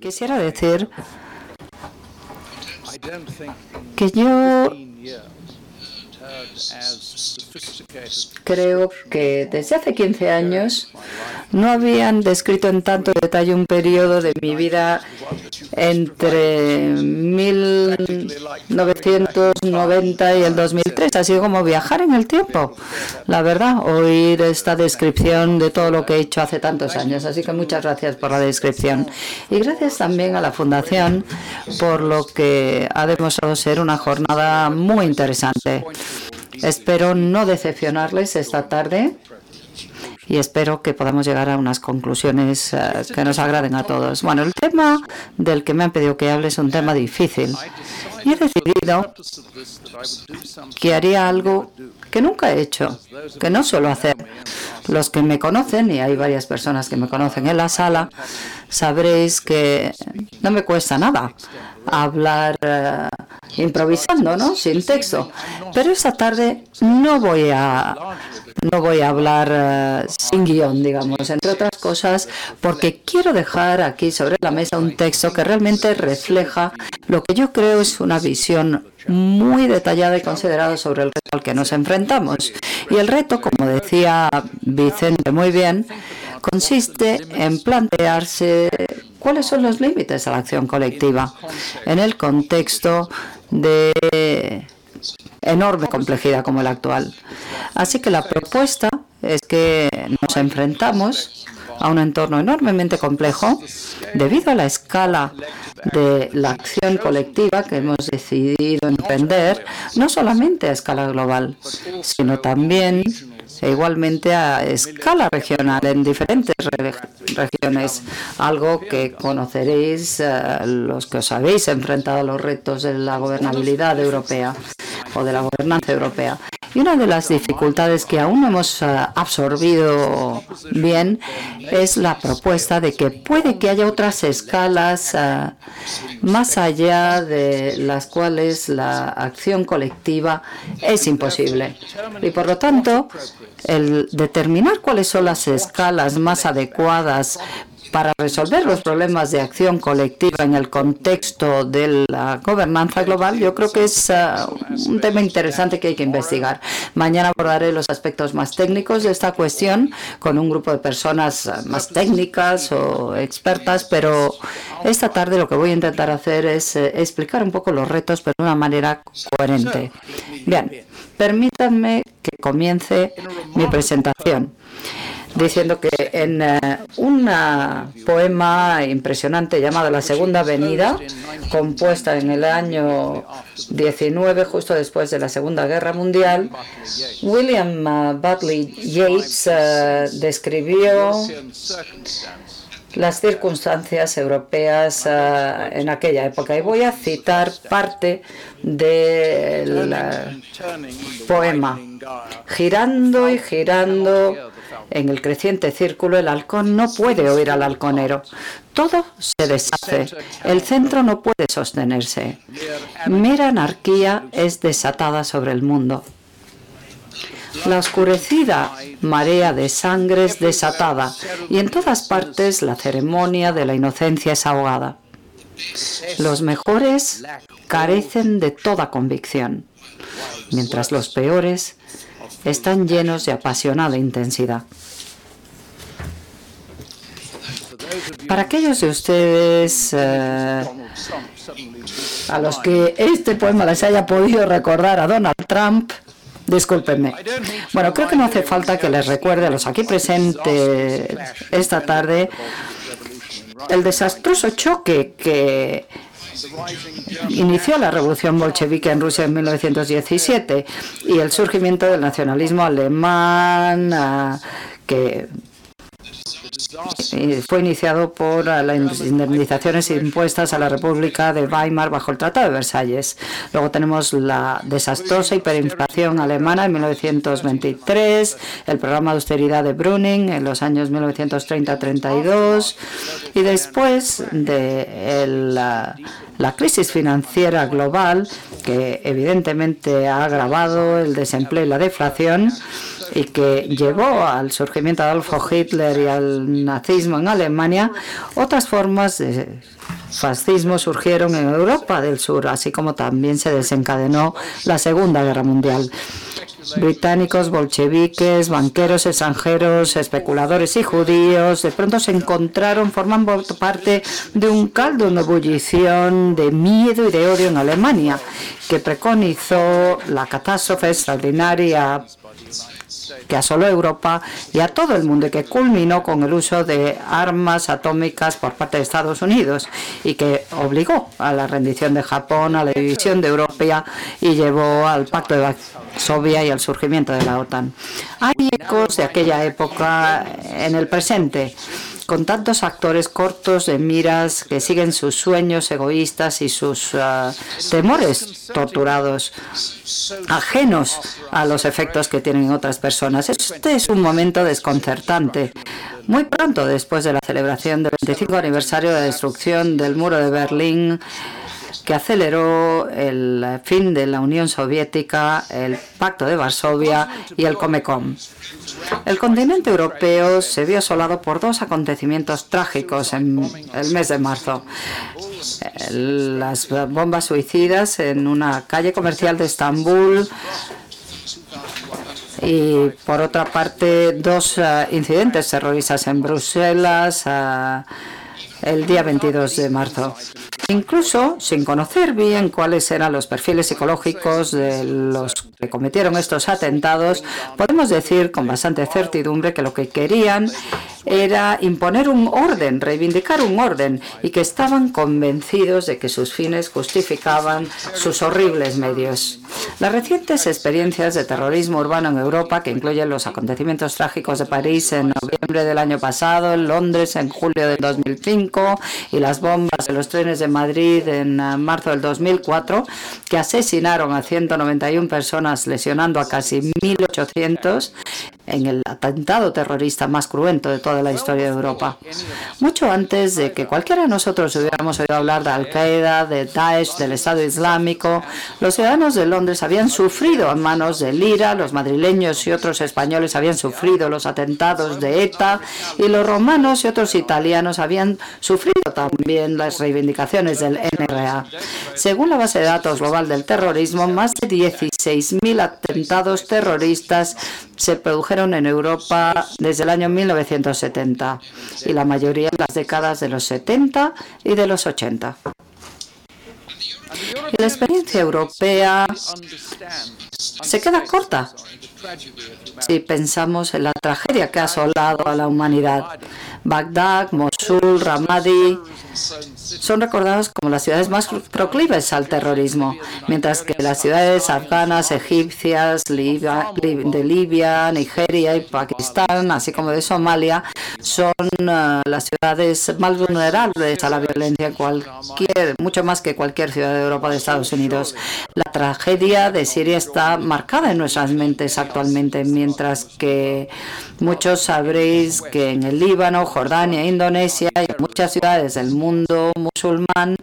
Quisiera decir que yo Creo que desde hace 15 años no habían descrito en tanto detalle un periodo de mi vida entre 1990 y el 2003. Ha sido como viajar en el tiempo, la verdad, oír esta descripción de todo lo que he hecho hace tantos años. Así que muchas gracias por la descripción. Y gracias también a la Fundación por lo que ha demostrado ser una jornada muy interesante. Espero no decepcionarles esta tarde y espero que podamos llegar a unas conclusiones eh, que nos agraden a todos. Bueno, el tema del que me han pedido que hable es un tema difícil y he decidido que haría algo que nunca he hecho, que no suelo hacer. Los que me conocen, y hay varias personas que me conocen en la sala, sabréis que no me cuesta nada hablar eh, improvisando, ¿no? Sin texto. Pero esta tarde no voy a no voy a hablar eh, sin guion, digamos, entre otras cosas, porque quiero dejar aquí sobre la mesa un texto que realmente refleja lo que yo creo es una visión muy detallada y considerada sobre el reto al que nos enfrentamos. Y el reto, como decía Vicente muy bien, consiste en plantearse cuáles son los límites de la acción colectiva en el contexto de enorme complejidad como el actual. Así que la propuesta es que nos enfrentamos a un entorno enormemente complejo debido a la escala de la acción colectiva que hemos decidido emprender, no solamente a escala global, sino también e igualmente a escala regional en diferentes regiones, algo que conoceréis eh, los que os habéis enfrentado a los retos de la gobernabilidad europea o de la gobernanza europea. Y una de las dificultades que aún no hemos eh, absorbido bien es la propuesta de que puede que haya otras escalas eh, más allá de las cuales la acción colectiva es imposible. Y por lo tanto, el determinar cuáles son las escalas más adecuadas para resolver los problemas de acción colectiva en el contexto de la gobernanza global, yo creo que es uh, un tema interesante que hay que investigar. Mañana abordaré los aspectos más técnicos de esta cuestión con un grupo de personas uh, más técnicas o expertas, pero esta tarde lo que voy a intentar hacer es uh, explicar un poco los retos, pero de una manera coherente. Bien, permítanme que comience mi presentación diciendo que en eh, un poema impresionante llamado La Segunda Avenida, compuesta en el año 19, justo después de la Segunda Guerra Mundial, William uh, Buckley Yeats uh, describió las circunstancias europeas uh, en aquella época. Y voy a citar parte del poema. Girando y girando en el creciente círculo, el halcón no puede oír al halconero. Todo se deshace. El centro no puede sostenerse. Mera anarquía es desatada sobre el mundo. La oscurecida marea de sangre es desatada y en todas partes la ceremonia de la inocencia es ahogada. Los mejores carecen de toda convicción, mientras los peores están llenos de apasionada intensidad. Para aquellos de ustedes eh, a los que este poema les haya podido recordar a Donald Trump, discúlpenme. Bueno, creo que no hace falta que les recuerde a los aquí presentes esta tarde el desastroso choque que inició la revolución bolchevique en Rusia en 1917 y el surgimiento del nacionalismo alemán ah, que fue iniciado por las indemnizaciones impuestas a la República de Weimar bajo el Tratado de Versalles. Luego tenemos la desastrosa hiperinflación alemana en 1923, el programa de austeridad de Brüning en los años 1930-32 y después de la, la crisis financiera global que evidentemente ha agravado el desempleo y la deflación y que llevó al surgimiento de Adolfo Hitler y al nazismo en Alemania, otras formas de fascismo surgieron en Europa del Sur, así como también se desencadenó la Segunda Guerra Mundial. Británicos, bolcheviques, banqueros extranjeros, especuladores y judíos, de pronto se encontraron, forman parte de un caldo de ebullición de miedo y de odio en Alemania, que preconizó la catástrofe extraordinaria que asoló Europa y a todo el mundo y que culminó con el uso de armas atómicas por parte de Estados Unidos y que obligó a la rendición de Japón, a la división de Europa y llevó al Pacto de Varsovia y al surgimiento de la OTAN. Hay ecos de aquella época en el presente con tantos actores cortos de miras que siguen sus sueños egoístas y sus uh, temores torturados, ajenos a los efectos que tienen otras personas. Este es un momento desconcertante. Muy pronto después de la celebración del 25 aniversario de la destrucción del muro de Berlín, que aceleró el fin de la Unión Soviética, el Pacto de Varsovia y el Comecom. El continente europeo se vio asolado por dos acontecimientos trágicos en el mes de marzo. Las bombas suicidas en una calle comercial de Estambul y por otra parte dos eh, incidentes terroristas en Bruselas eh, el día 22 de marzo incluso sin conocer bien cuáles eran los perfiles psicológicos de los que cometieron estos atentados, podemos decir con bastante certidumbre que lo que querían era imponer un orden, reivindicar un orden y que estaban convencidos de que sus fines justificaban sus horribles medios. Las recientes experiencias de terrorismo urbano en Europa, que incluyen los acontecimientos trágicos de París en noviembre del año pasado, en Londres en julio de 2005 y las bombas de los trenes de Madrid en eh, marzo del 2004, que asesinaron a 191 personas, lesionando a casi 1.800 en el atentado terrorista más cruento de toda la historia de Europa. Mucho antes de que cualquiera de nosotros hubiéramos oído hablar de Al-Qaeda, de Daesh, del Estado Islámico, los ciudadanos de Londres habían sufrido a manos de Lira, los madrileños y otros españoles habían sufrido los atentados de ETA y los romanos y otros italianos habían sufrido también las reivindicaciones del NRA. Según la base de datos global del terrorismo, más de 16.000 atentados terroristas se produjeron en Europa desde el año 1970 y la mayoría en las décadas de los 70 y de los 80. Y la experiencia europea se queda corta si pensamos en la tragedia que ha asolado a la humanidad. Bagdad, Mosul, Ramadi son recordados como las ciudades más proclives al terrorismo, mientras que las ciudades afganas, egipcias, de Libia, Nigeria y Pakistán, así como de Somalia, son uh, las ciudades más vulnerables a la violencia, cualquier, mucho más que cualquier ciudad de Europa o de Estados Unidos. La tragedia de Siria está marcada en nuestras mentes actualmente, mientras que muchos sabréis que en el Líbano, Jordania, Indonesia y muchas ciudades del mundo musulmán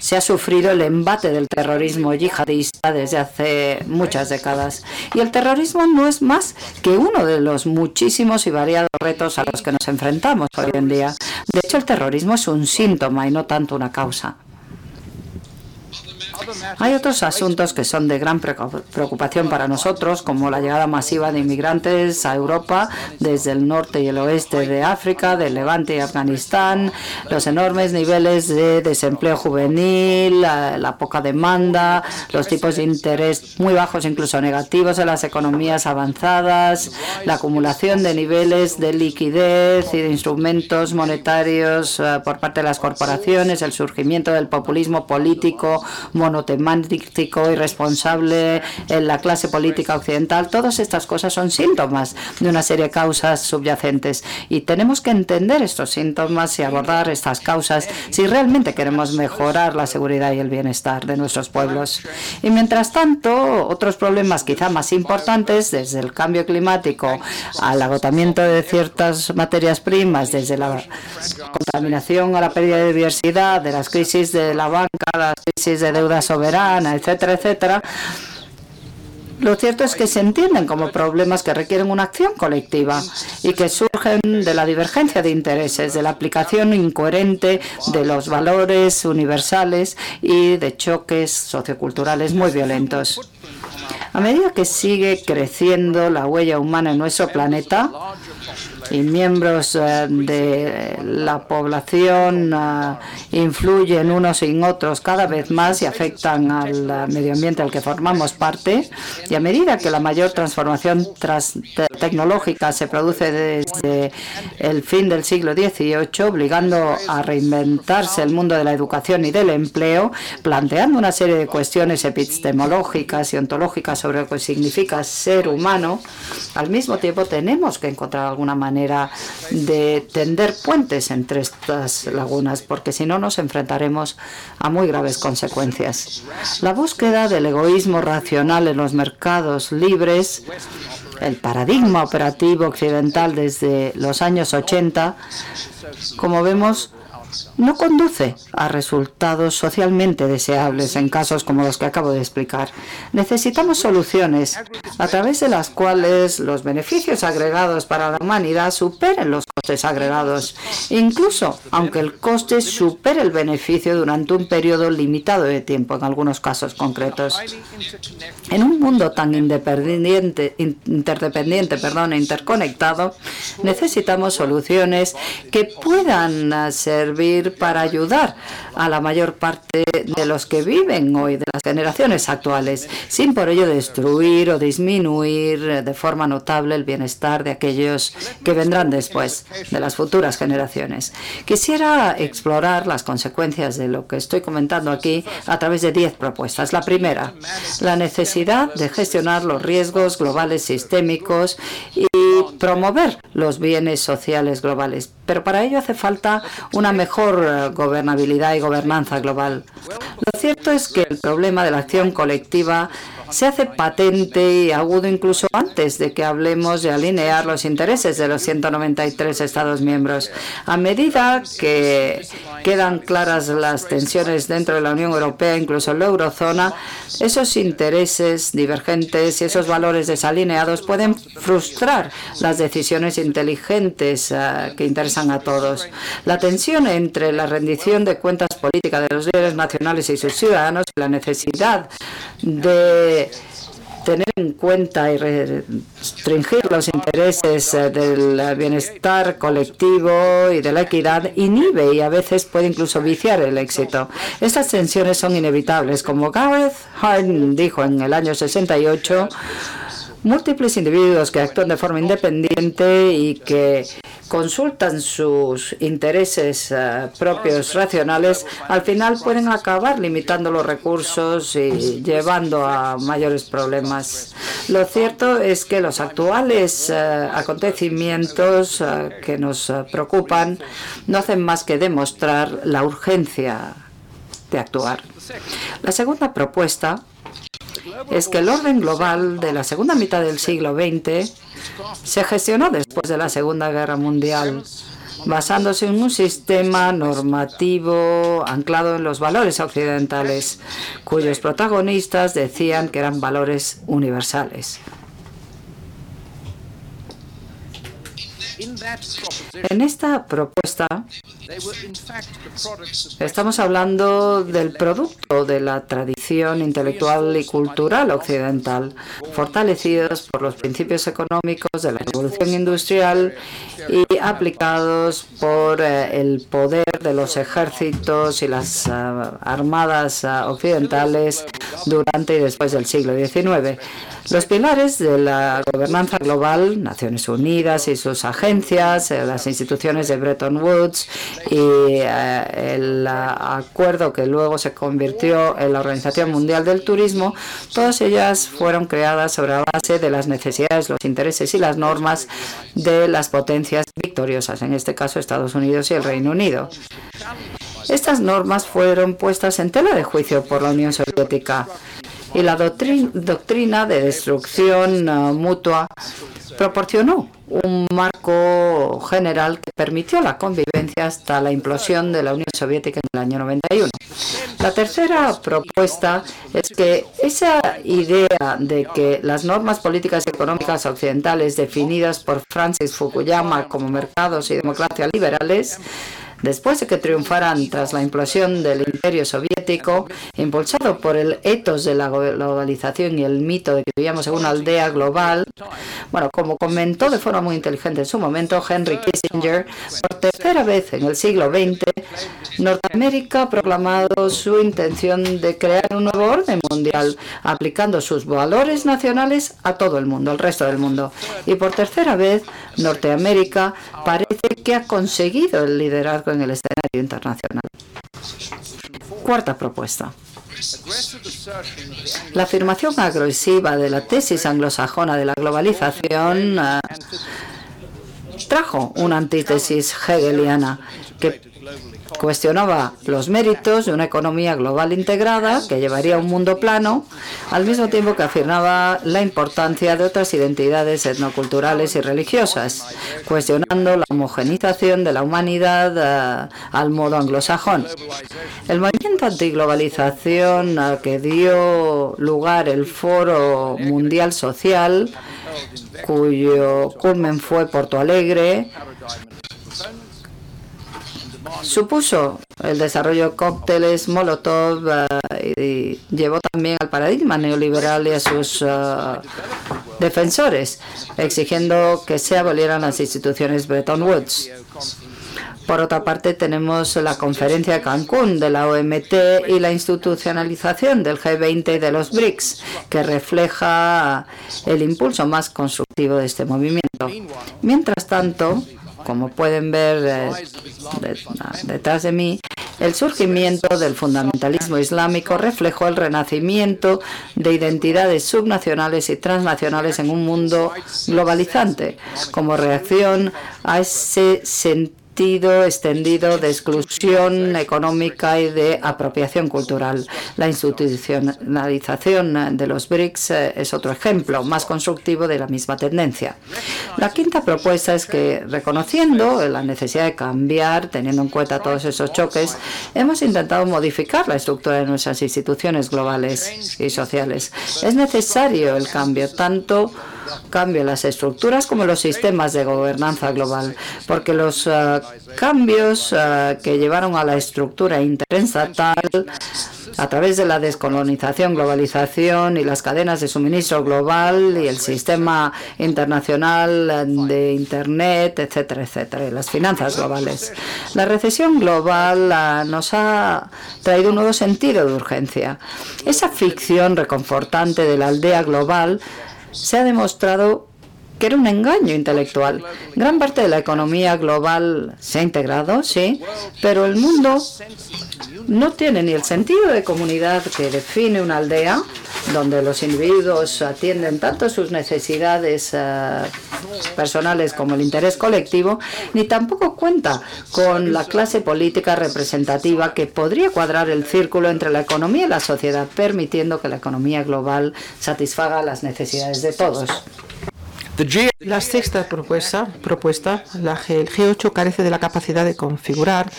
se ha sufrido el embate del terrorismo yihadista desde hace muchas décadas. Y el terrorismo no es más que uno de los muchísimos y variados retos a los que nos enfrentamos hoy en día. De hecho, el terrorismo es un síntoma y no tanto una causa. Hay otros asuntos que son de gran preocupación para nosotros, como la llegada masiva de inmigrantes a Europa desde el norte y el oeste de África, del Levante y Afganistán, los enormes niveles de desempleo juvenil, la, poca demanda, los tipos de interés muy bajos, incluso negativos en las economías avanzadas, la acumulación de niveles de liquidez y de instrumentos monetarios eh, por parte de las corporaciones, el surgimiento del populismo político, monotemático y responsable en la clase política occidental, todas estas cosas son síntomas de una serie de causas subyacentes y tenemos que entender estos síntomas y abordar estas causas si realmente queremos mejorar la seguridad y el bienestar de nuestros pueblos. Y mientras tanto, otros problemas quizá más importantes, desde el cambio climático al agotamiento de ciertas materias primas, desde la contaminación a la pérdida de diversidad, de las crisis de la banca, las crisis de deuda soberana, etcétera, etcétera, lo cierto es que se entienden como problemas que requieren una acción colectiva y que surgen de la divergencia de intereses, de la aplicación incoherente de los valores universales y de choques socioculturales muy violentos. A medida que sigue creciendo la huella humana en nuestro planeta, y miembros eh, de la población eh, influyen unos en otros cada vez más y afectan al medio ambiente al que formamos parte. Y a medida que la mayor transformación tecnológica se produce desde el fin del siglo XVIII, obligando a reinventarse el mundo de la educación y del empleo, planteando una serie de cuestiones epistemológicas y ontológicas sobre lo que significa ser humano, al mismo tiempo tenemos que encontrar alguna manera de tender puentes entre estas lagunas, porque si no nos enfrentaremos a muy graves consecuencias. La búsqueda del egoísmo racional en los mercados libres el paradigma operativo occidental desde los años 80, como vemos, no conduce a resultados socialmente deseables en casos como los que acabo de explicar. Necesitamos soluciones a través de las cuales los beneficios agregados para la humanidad superen los costes agregados, incluso aunque el coste supere el beneficio durante un periodo limitado de tiempo en algunos casos concretos. En un mundo tan independiente, interdependiente perdón, e interconectado, necesitamos soluciones que puedan servir para ayudar a la mayor parte de los que viven hoy, de las generaciones actuales, sin por ello destruir o disminuir de forma notable el bienestar de aquellos que vendrán después, de las futuras generaciones. Quisiera explorar las consecuencias de lo que estoy comentando aquí a través de diez propuestas. La primera, la necesidad de gestionar los riesgos globales sistémicos y promover los bienes sociales globales. Pero para ello hace falta una mejor eh, gobernabilidad y gobernanza global. Lo cierto es que el problema de la acción colectiva se hace patente y agudo incluso antes de que hablemos de alinear los intereses de los 193 Estados miembros. A medida que quedan claras las tensiones dentro de la Unión Europea, incluso en la eurozona, esos intereses divergentes y esos valores desalineados pueden frustrar las decisiones inteligentes eh, que interesan a todos. La tensión entre la rendición de cuentas políticas de los líderes nacionales y sus ciudadanos la necesidad de tener en cuenta y restringir los intereses eh, del bienestar colectivo y de la equidad inhibe y a veces puede incluso viciar el éxito. Estas tensiones son inevitables. Como Gareth Hardin dijo en el año 68, múltiples individuos que actúan de forma independiente y que consultan sus intereses eh, propios racionales, al final pueden acabar limitando los recursos y llevando a mayores problemas. Lo cierto es que los actuales eh, acontecimientos eh, que nos preocupan no hacen más que demostrar la urgencia de actuar. La segunda propuesta es que el orden global de la segunda mitad del siglo XX se gestionó después de la Segunda Guerra Mundial basándose en un sistema normativo anclado en los valores occidentales, cuyos protagonistas decían que eran valores universales. En esta propuesta estamos hablando del producto de la tradición intelectual y cultural occidental, fortalecidos por los principios económicos de la revolución industrial y aplicados por eh, el poder de los ejércitos y las eh, armadas eh, occidentales durante y después del siglo XIX. Los pilares de la gobernanza global, Naciones Unidas y sus agencias, eh, las instituciones de Bretton Woods y eh, el acuerdo que luego se convirtió en la Organización Mundial del Turismo, todas ellas fueron creadas sobre la base de las necesidades, los intereses y las normas de las potencias victoriosas, en este caso Estados Unidos y el Reino Unido. Estas normas fueron puestas en tela de juicio por la Unión Soviética y la doctrina de destrucción uh, mutua proporcionó un marco general que permitió la convivencia hasta la implosión de la Unión Soviética en el año 91. La tercera propuesta es que esa idea de que las normas políticas y económicas occidentales definidas por Francis Fukuyama como mercados y democracia liberales Después de que triunfaran tras la implosión del imperio soviético, impulsado por el etos de la globalización y el mito de que vivíamos en una aldea global, bueno, como comentó de forma muy inteligente en su momento Henry Kissinger, por tercera vez en el siglo XX, Norteamérica ha proclamado su intención de crear un nuevo orden mundial, aplicando sus valores nacionales a todo el mundo, al resto del mundo. Y por tercera vez, Norteamérica parece que ha conseguido el liderazgo en el escenario internacional. Cuarta propuesta. La afirmación agresiva de la tesis anglosajona de la globalización eh, trajo una antítesis hegeliana que Cuestionaba los méritos de una economía global integrada que llevaría a un mundo plano, al mismo tiempo que afirmaba la importancia de otras identidades etnoculturales y religiosas, cuestionando la homogenización de la humanidad eh, al modo anglosajón. El movimiento antiglobalización uh, que dio lugar el Foro Mundial Social, cuyo culmen fue Porto Alegre, supuso el desarrollo de cócteles Molotov eh, y llevó también al paradigma neoliberal y a sus eh, defensores, exigiendo que se abolieran las instituciones Bretton Woods. Por otra parte, tenemos la conferencia de Cancún de la OMT y la institucionalización del G20 y de los BRICS, que refleja el impulso más constructivo de este movimiento. Mientras tanto, como pueden ver eh, detrás de mí, el surgimiento del fundamentalismo islámico reflejó el renacimiento de identidades subnacionales y transnacionales en un mundo globalizante, como reacción a ese sentido extendido de exclusión económica y de apropiación cultural. La institucionalización de los BRICS eh, es otro ejemplo más constructivo de la misma tendencia. La quinta propuesta es que, reconociendo la necesidad de cambiar, teniendo en cuenta todos esos choques, hemos intentado modificar la estructura de nuestras instituciones globales y sociales. Es necesario el cambio, tanto cambio las estructuras como los sistemas de gobernanza global, porque los eh, cambios eh, que llevaron a la estructura interestatal a través de la descolonización, globalización y las cadenas de suministro global y el sistema internacional de Internet, etcétera, etcétera, y las finanzas globales. La recesión global eh, nos ha traído un nuevo sentido de urgencia. Esa ficción reconfortante de la aldea global se ha demostrado que era un engaño intelectual. Gran parte de la economía global se ha integrado, sí, pero el mundo no tiene ni el sentido de comunidad que define una aldea, donde los individuos atienden tanto sus necesidades eh, personales como el interés colectivo, ni tampoco cuenta con la clase política representativa que podría cuadrar el círculo entre la economía y la sociedad, permitiendo que la economía global satisfaga las necesidades de todos. La sexta propuesta, propuesta la el G8 carece de la capacidad de configurar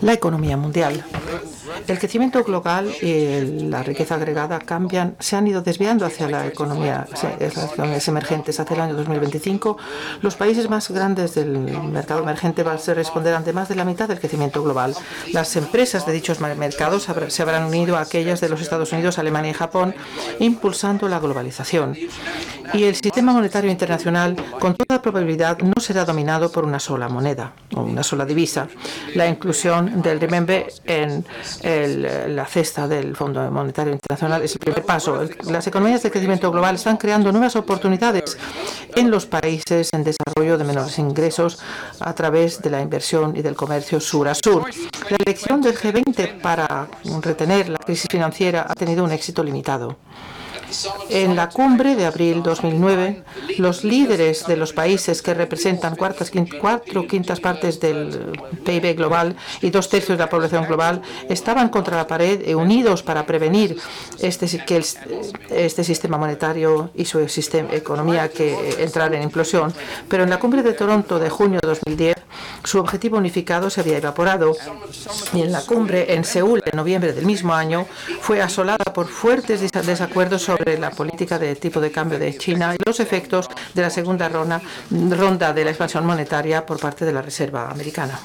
la economía mundial. El crecimiento global y la riqueza agregada cambian, se han ido desviando hacia la economía, las economías emergentes. Hacia el año 2025, los países más grandes del mercado emergente van a responder ante más de la mitad del crecimiento global. Las empresas de dichos mercados se habrán unido a aquellas de los Estados Unidos, Alemania y Japón, impulsando la globalización. Y el sistema monetario internacional, con toda probabilidad, no será dominado por una sola moneda o una sola divisa. La inclusión del renminbi en la cesta del Fondo Monetario Internacional es el primer paso. Las economías de crecimiento global están creando nuevas oportunidades en los países en desarrollo de menores ingresos a través de la inversión y del comercio sur a sur. La elección del G20 para retener la crisis financiera ha tenido un éxito limitado. En la cumbre de abril 2009, los líderes de los países que representan cuartas, cuatro quintas partes del PIB global y dos tercios de la población global estaban contra la pared e unidos para prevenir este, que este sistema monetario y su sistema, economía que entrar en implosión. Pero en la cumbre de Toronto de junio de 2010, su objetivo unificado se había evaporado y en la cumbre en Seúl en noviembre del mismo año fue asolada por fuertes desacuerdos sobre la política de tipo de cambio de China y los efectos de la segunda ronda de la expansión monetaria por parte de la Reserva Americana.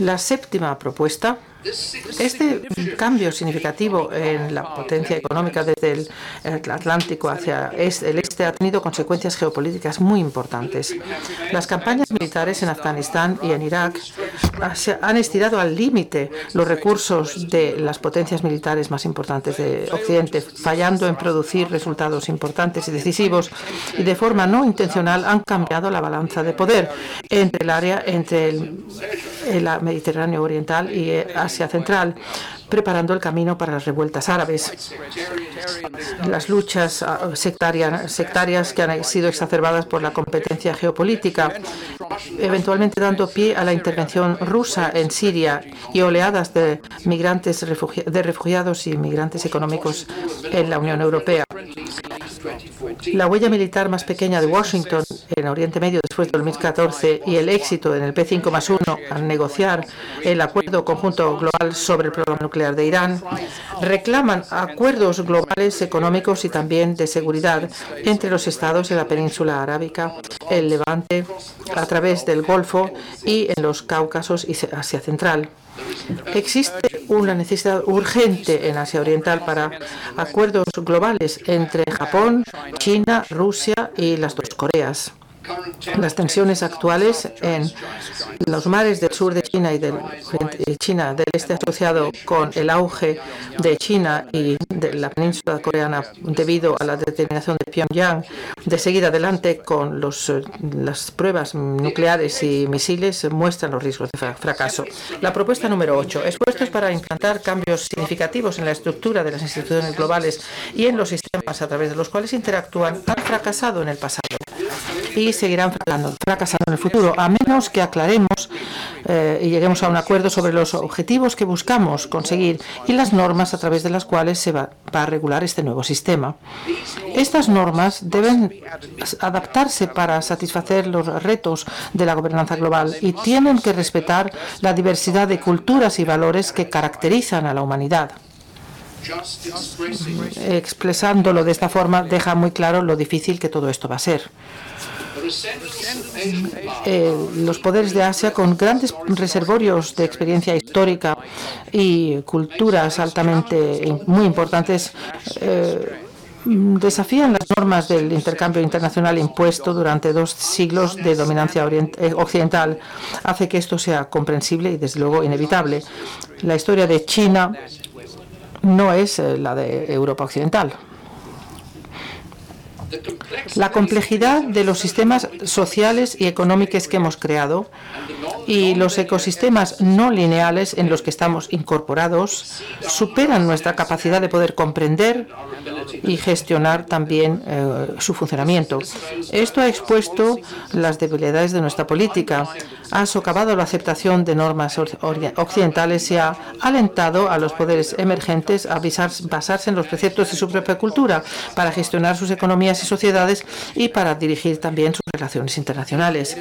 La séptima propuesta este cambio significativo en la potencia económica desde el Atlántico hacia el este ha tenido consecuencias geopolíticas muy importantes. Las campañas militares en Afganistán y en Irak han estirado al límite los recursos de las potencias militares más importantes de Occidente, fallando en producir resultados importantes y decisivos y de forma no intencional han cambiado la balanza de poder entre el área entre el, el Mediterráneo Oriental y Asia Central, preparando el camino para las revueltas árabes. Las luchas ah, sectarias, sectarias que han sido exacerbadas por la competencia geopolítica, eventualmente dando pie a la intervención rusa en Siria y oleadas de migrantes de refugiados y migrantes económicos en la Unión Europea. La huella militar más pequeña de Washington en Oriente Medio después de 2014 y el éxito en el P5 más 1 al negociar el acuerdo conjunto global sobre el programa nuclear de Irán reclaman acuerdos globales económicos y también de seguridad entre los estados de la península arábica, el Levante, a través del Golfo y en los Cáucasos y Asia Central. Existe una necesidad urgente en Asia Oriental para acuerdos globales entre Japón, China, Rusia y las dos Coreas. Las tensiones actuales en los mares del sur de China y del China del este asociado con el auge de China y de la península coreana debido a la determinación de Pyongyang de seguir adelante con los, las pruebas nucleares y misiles muestran los riesgos de fracaso. La propuesta número 8. Esfuerzos para implantar cambios significativos en la estructura de las instituciones globales y en los sistemas a través de los cuales interactúan han fracasado en el pasado y seguirán fracasando en el futuro, a menos que aclaremos eh, y lleguemos a un acuerdo sobre los objetivos que buscamos conseguir y las normas a través de las cuales se va, va a regular este nuevo sistema. Estas normas deben adaptarse para satisfacer los retos de la gobernanza global y tienen que respetar la diversidad de culturas y valores que caracterizan a la humanidad. Expresándolo de esta forma deja muy claro lo difícil que todo esto va a ser. Eh, los poderes de Asia, con grandes reservorios de experiencia histórica y culturas altamente muy importantes, eh, desafían las normas del intercambio internacional impuesto durante dos siglos de dominancia eh, occidental. Hace que esto sea comprensible y, desde luego, inevitable. La historia de China no es la de Europa Occidental. La complejidad de los sistemas sociales y económicos que hemos creado y los ecosistemas no lineales en los que estamos incorporados superan nuestra capacidad de poder comprender y gestionar también eh, su funcionamiento. Esto ha expuesto las debilidades de nuestra política, ha socavado la aceptación de normas occidentales y ha alentado a los poderes emergentes a basarse en los preceptos de su propia cultura para gestionar sus economías y sociedades y para dirigir también sus relaciones internacionales.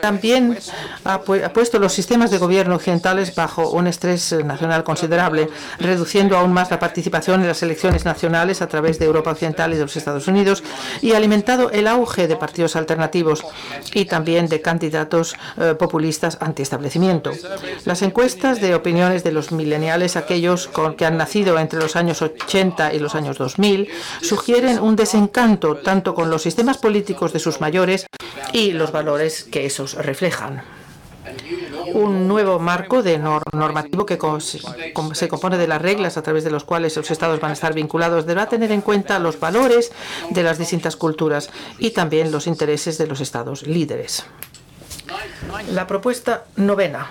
También ha, puesto los sistemas de gobierno occidentales bajo un estrés nacional considerable, reduciendo aún más la participación en las elecciones nacionales a través de Europa Occidental y de los Estados Unidos y alimentado el auge de partidos alternativos y también de candidatos eh, populistas antiestablecimiento. Las encuestas de opiniones de los mileniales, aquellos que han nacido entre los años 80 y los años 2000, sugieren un desencanto tanto con los sistemas políticos de sus mayores y los valores que esos reflejan un nuevo marco de normativo que se compone de las reglas a través de los cuales los estados van a estar vinculados deberá tener en cuenta los valores de las distintas culturas y también los intereses de los estados líderes. La propuesta novena.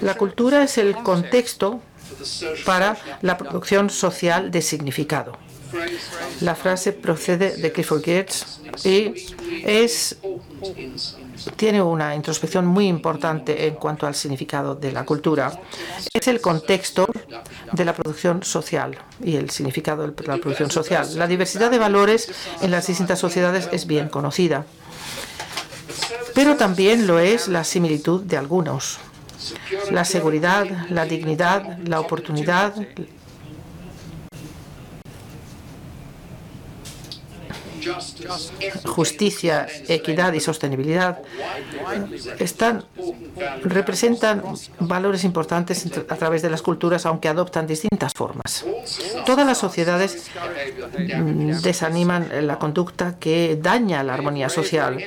La cultura es el contexto para la producción social de significado. La frase procede de Clifford Geertz y es, tiene una introspección muy importante en cuanto al significado de la cultura. Es el contexto de la producción social y el significado de la producción social. La diversidad de valores en las distintas sociedades es bien conocida pero también lo es la similitud de algunos. La seguridad, la dignidad, la oportunidad, justicia, equidad y sostenibilidad están, representan valores importantes a través de las culturas, aunque adoptan distintas formas. Todas las sociedades mm, desaniman la conducta que daña la armonía social.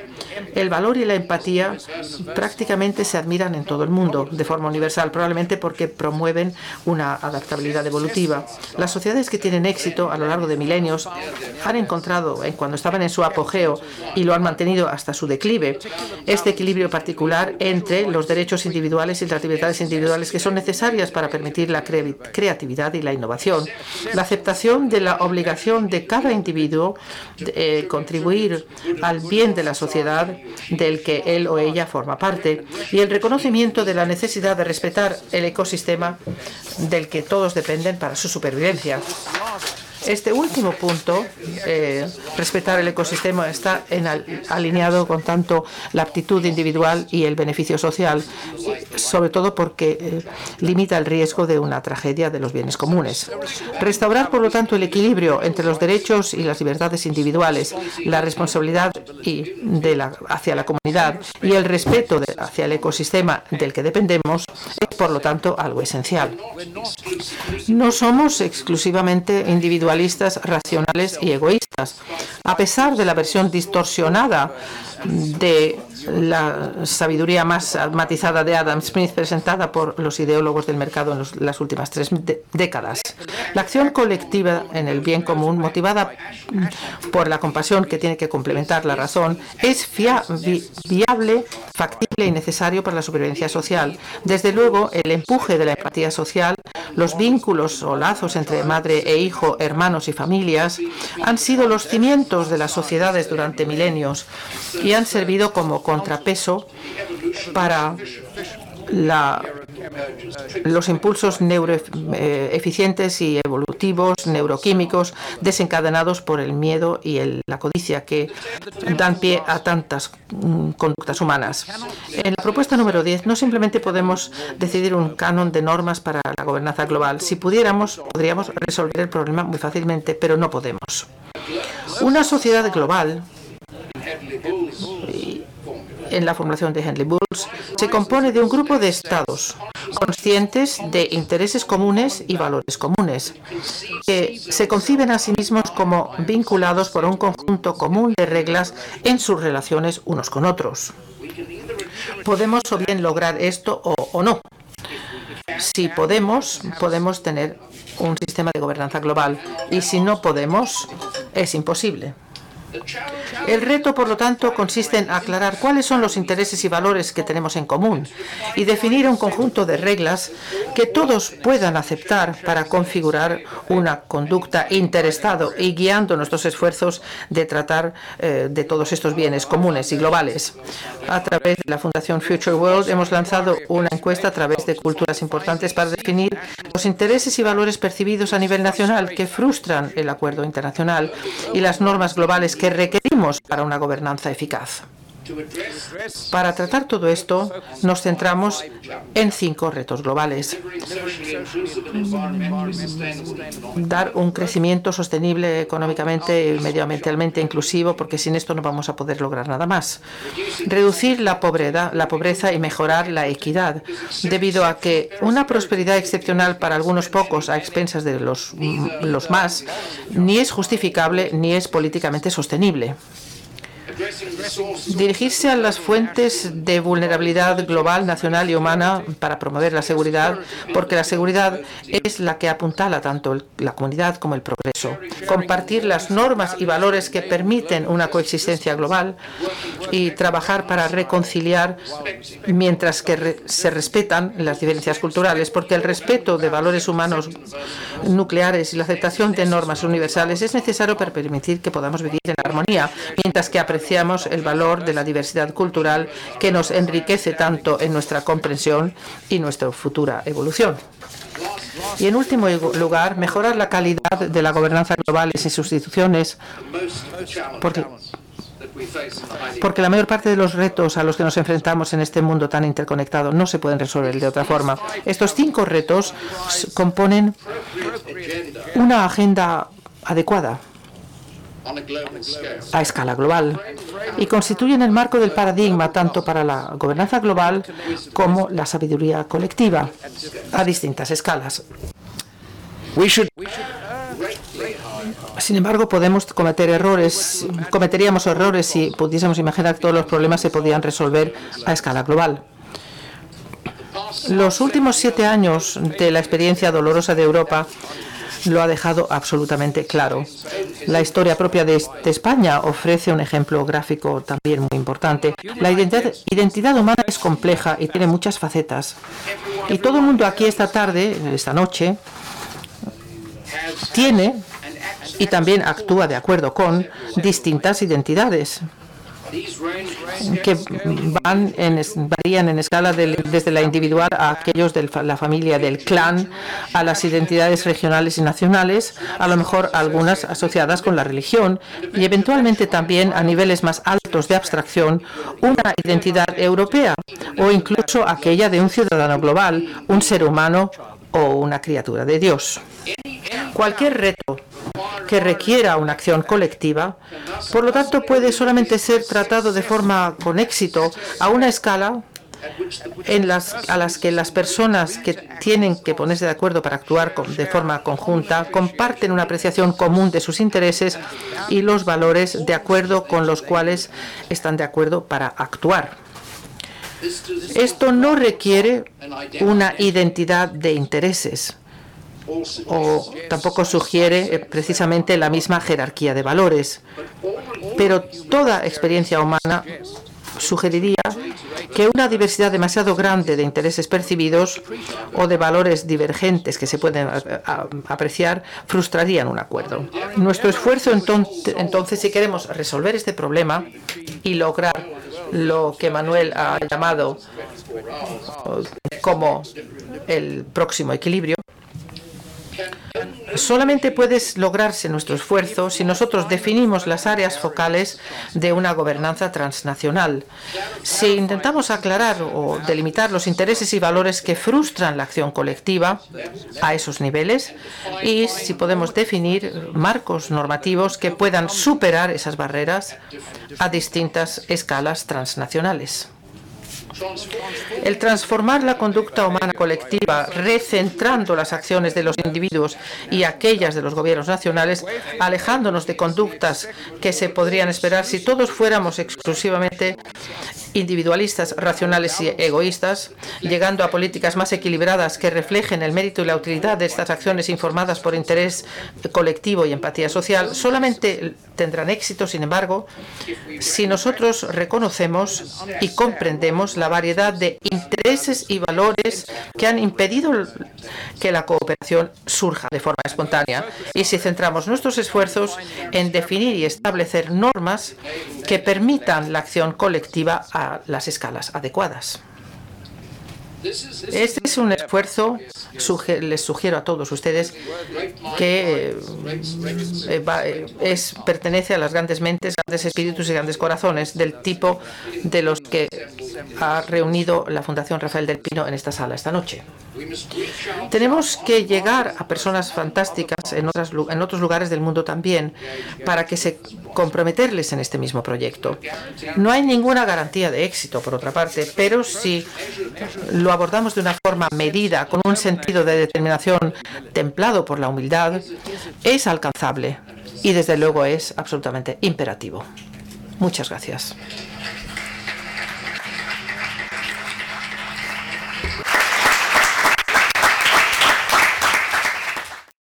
El valor y la empatía prácticamente se admiran en todo el mundo de forma universal, probablemente porque promueven una adaptabilidad evolutiva. Las sociedades que tienen éxito a lo largo de milenios han encontrado en cuando estaban en su apogeo y lo han mantenido hasta su declive, este equilibrio particular entre los derechos individuales y las libertades individuales que son necesarias para permitir la creatividad y la innovación. La aceptación de la obligación de cada individuo de eh, contribuir al bien de la sociedad del que él o ella forma parte y el reconocimiento de la necesidad de respetar el ecosistema del que todos dependen para su supervivencia. Este último punto, eh, respetar el ecosistema, está alineado con tanto la aptitud individual y el beneficio social, sobre todo porque eh, limita el riesgo de una tragedia de los bienes comunes. Restaurar, por lo tanto, el equilibrio entre los derechos y las libertades individuales, la responsabilidad hacia la comunidad y el respeto hacia el ecosistema del que dependemos es, por lo tanto, algo esencial. No somos exclusivamente individuales racionales y egoístas. A pesar de la versión distorsionada de la sabiduría más matizada de Adam Smith presentada por los ideólogos del mercado en las últimas tres décadas. La acción colectiva en el bien común, motivada por la compasión que tiene que complementar la razón, es viable, factible y necesario para la supervivencia social. Desde luego, el empuje de la empatía social, los vínculos o lazos entre madre e hijo, hermanos y familias, han sido los cimientos de las sociedades durante milenios y han servido como contrapeso para los impulsos neuroeficientes y evolutivos, neuroquímicos, desencadenados por el miedo y la codicia que dan pie a tantas mm, conductas humanas. En la propuesta número 10 no simplemente podemos decidir un canon de normas para la gobernanza global. Si pudiéramos, podríamos resolver el problema muy fácilmente, pero no podemos. Una sociedad global en la formulación de Henry Bulls se compone de un grupo de estados conscientes de intereses comunes y valores comunes, que se conciben a sí mismos como vinculados por un conjunto común de reglas en sus relaciones unos con otros. Podemos o bien lograr esto o no. Si podemos, podemos tener un sistema de gobernanza global y si no podemos, es imposible. El reto, por lo tanto, consiste en aclarar cuáles son los intereses y valores que tenemos en común y definir un conjunto de reglas que todos puedan aceptar para configurar una conducta interestado y guiando nuestros esfuerzos de tratar eh, de todos estos bienes comunes y globales. A través de la Fundación Future World hemos lanzado una encuesta a través de culturas importantes para definir los intereses y valores percibidos a nivel nacional que frustran el acuerdo internacional y las normas globales que requerimos para una gobernanza eficaz. Para tratar todo esto, nos centramos en cinco retos globales. Dar un crecimiento sostenible económicamente y medioambientalmente inclusivo, porque sin esto no vamos a poder lograr nada más. Reducir la pobreza, y mejorar la equidad, debido a que una prosperidad excepcional para algunos pocos a expensas de los más ni es justificable ni es políticamente sostenible. Dirigirse a las fuentes de vulnerabilidad global, nacional y humana para promover la seguridad, porque la seguridad es la que apuntala tanto la comunidad como el progreso. Compartir las normas y valores que permiten una coexistencia global y trabajar para reconciliar mientras que se respetan las diferencias culturales, porque el respeto de valores humanos nucleares y la aceptación de normas universales es necesario para permitir que podamos vivir en armonía, mientras que apreciamos el valor de la diversidad cultural que nos enriquece tanto en nuestra comprensión y nuestra futura evolución. Y en último lugar, mejorar la calidad de la gobernanza global y sus instituciones, porque porque la mayor parte de los retos a los que nos enfrentamos en este mundo tan interconectado no se pueden resolver de otra forma. Estos cinco retos componen una agenda adecuada a escala global y constituyen el marco del paradigma tanto para la gobernanza global como la sabiduría colectiva a distintas escalas. Sin embargo, podemos cometer errores, cometeríamos errores si pudiésemos imaginar que todos los problemas se podían resolver a escala global. Los últimos siete años de la experiencia dolorosa de Europa lo ha dejado absolutamente claro. La historia propia de, España ofrece un ejemplo gráfico también muy importante. La identidad, humana es compleja y tiene muchas facetas. Y todo el mundo aquí esta tarde, esta noche, tiene y también actúa de acuerdo con distintas identidades que van varían en escala desde la individual a aquellos de la familia, del clan, a las identidades regionales y nacionales, a lo mejor algunas asociadas con la religión y eventualmente también a niveles más altos de abstracción una identidad europea o incluso aquella de un ciudadano global, un ser humano o una criatura de Dios. Cualquier reto que requiera una acción colectiva, por lo tanto puede solamente ser tratado de forma con éxito a una escala en las, a las que las personas que tienen que ponerse de acuerdo para actuar de forma conjunta comparten una apreciación común de sus intereses y los valores de acuerdo con los cuales están de acuerdo para actuar. Esto no requiere una identidad de intereses o tampoco sugiere eh, precisamente la misma jerarquía de valores. Pero toda experiencia humana sugeriría que una diversidad demasiado grande de intereses percibidos o de valores divergentes que se pueden apreciar frustrarían un acuerdo. Nuestro esfuerzo entonces, entonces, si queremos resolver este problema y lograr lo que Manuel ha llamado como el próximo equilibrio, Solamente puede lograrse nuestro esfuerzo si nosotros definimos las áreas focales de una gobernanza transnacional. Si intentamos aclarar o delimitar los intereses y valores que frustran la acción colectiva a esos niveles y si podemos definir marcos normativos que puedan superar esas barreras a distintas escalas transnacionales. El transformar la conducta humana colectiva, recentrando las acciones de los individuos y aquellas de los gobiernos nacionales, alejándonos de conductas que se podrían esperar si todos fuéramos exclusivamente individualistas, racionales y egoístas, llegando a políticas más equilibradas que reflejen el mérito y la utilidad de estas acciones informadas por interés colectivo y empatía social, solamente tendrán éxito, sin embargo, si nosotros reconocemos y comprendemos la variedad de intereses y valores que han impedido que la cooperación surja de forma espontánea. Y si centramos nuestros esfuerzos en definir y establecer normas que permitan la acción colectiva las escalas adecuadas. Este es un esfuerzo, les sugiero a todos ustedes, que eh, eh, es, pertenece a las grandes mentes, grandes espíritus y grandes corazones del tipo de los que ha reunido la Fundación Rafael del Pino en esta sala esta noche. Tenemos que llegar a personas fantásticas en, en otros lugares del mundo también para que se comprometerles en este mismo proyecto. No hay ninguna garantía de éxito, por otra parte, pero si lo abordamos de una forma medida, con un sentido de determinación templado por la humildad, es alcanzable y desde luego es absolutamente imperativo. Muchas gracias.